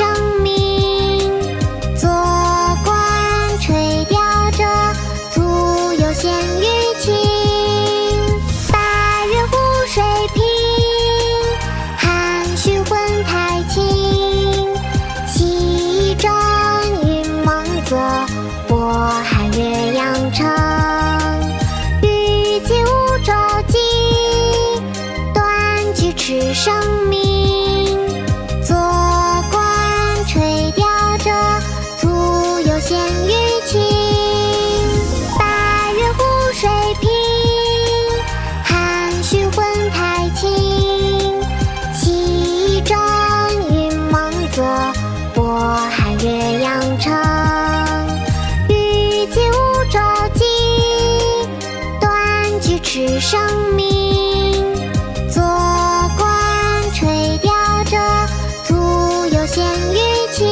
生命做官垂钓者徒有咸鱼情八月湖水平。涵虚混太清气正云梦泽波撼岳阳城雨霁无州静断句是生命是生命。坐观垂钓者，徒有羡鱼情。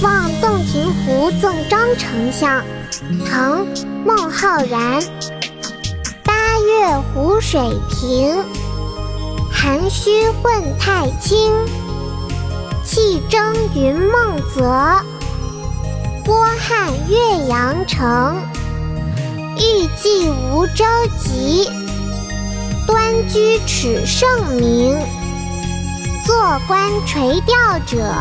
《望洞庭湖赠张丞相》唐·孟浩然。八月湖水平，涵虚混太清。气蒸云梦泽，波撼岳阳城。欲济无舟楫，端居耻圣明。坐观垂钓者，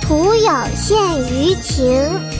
徒有羡鱼情。